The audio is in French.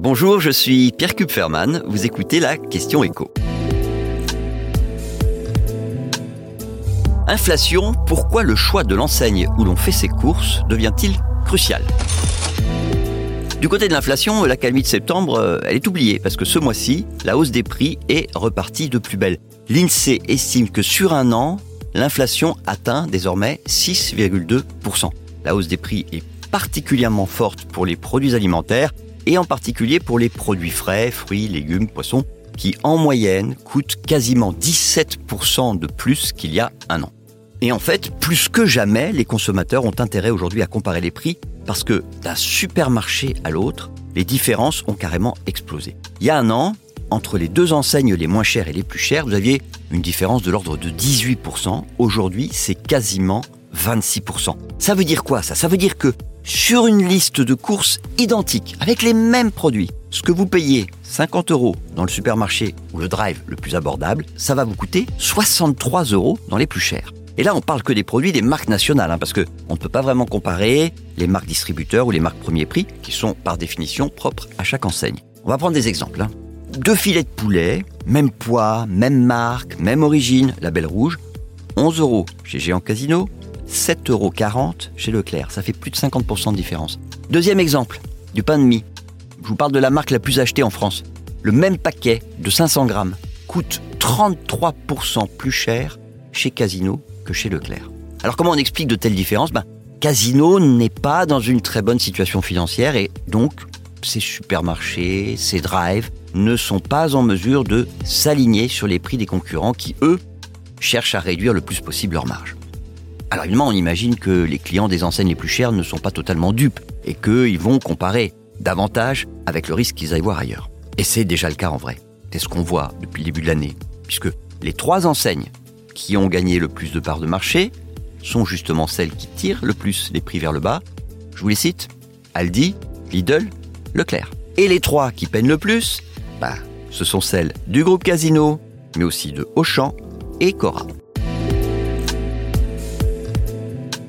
Bonjour, je suis Pierre Kupferman. Vous écoutez la question écho. Inflation, pourquoi le choix de l'enseigne où l'on fait ses courses devient-il crucial? Du côté de l'inflation, la calmie de septembre, euh, elle est oubliée parce que ce mois-ci, la hausse des prix est repartie de plus belle. L'INSEE estime que sur un an, l'inflation atteint désormais 6,2%. La hausse des prix est particulièrement forte pour les produits alimentaires et en particulier pour les produits frais, fruits, légumes, poissons, qui en moyenne coûtent quasiment 17% de plus qu'il y a un an. Et en fait, plus que jamais, les consommateurs ont intérêt aujourd'hui à comparer les prix parce que d'un supermarché à l'autre, les différences ont carrément explosé. Il y a un an, entre les deux enseignes les moins chères et les plus chères, vous aviez une différence de l'ordre de 18%. Aujourd'hui, c'est quasiment 26%. Ça veut dire quoi ça? Ça veut dire que sur une liste de courses identiques, avec les mêmes produits. Ce que vous payez 50 euros dans le supermarché ou le drive le plus abordable, ça va vous coûter 63 euros dans les plus chers. Et là, on parle que des produits des marques nationales, hein, parce que on ne peut pas vraiment comparer les marques distributeurs ou les marques premier prix, qui sont par définition propres à chaque enseigne. On va prendre des exemples. Hein. Deux filets de poulet, même poids, même marque, même origine, label rouge, 11 euros chez Géant Casino, 7,40 euros chez Leclerc. Ça fait plus de 50% de différence. Deuxième exemple, du pain de mie. Je vous parle de la marque la plus achetée en France. Le même paquet de 500 grammes coûte 33% plus cher chez Casino que chez Leclerc. Alors comment on explique de telles différences? Ben, Casino n'est pas dans une très bonne situation financière et donc ses supermarchés, ses drives ne sont pas en mesure de s'aligner sur les prix des concurrents qui, eux, cherchent à réduire le plus possible leurs marges. Alors évidemment, on imagine que les clients des enseignes les plus chères ne sont pas totalement dupes et qu'ils vont comparer davantage avec le risque qu'ils aillent voir ailleurs. Et c'est déjà le cas en vrai. C'est ce qu'on voit depuis le début de l'année, puisque les trois enseignes qui ont gagné le plus de parts de marché sont justement celles qui tirent le plus les prix vers le bas. Je vous les cite Aldi, Lidl, Leclerc. Et les trois qui peinent le plus, bah, ce sont celles du groupe Casino, mais aussi de Auchan et Cora.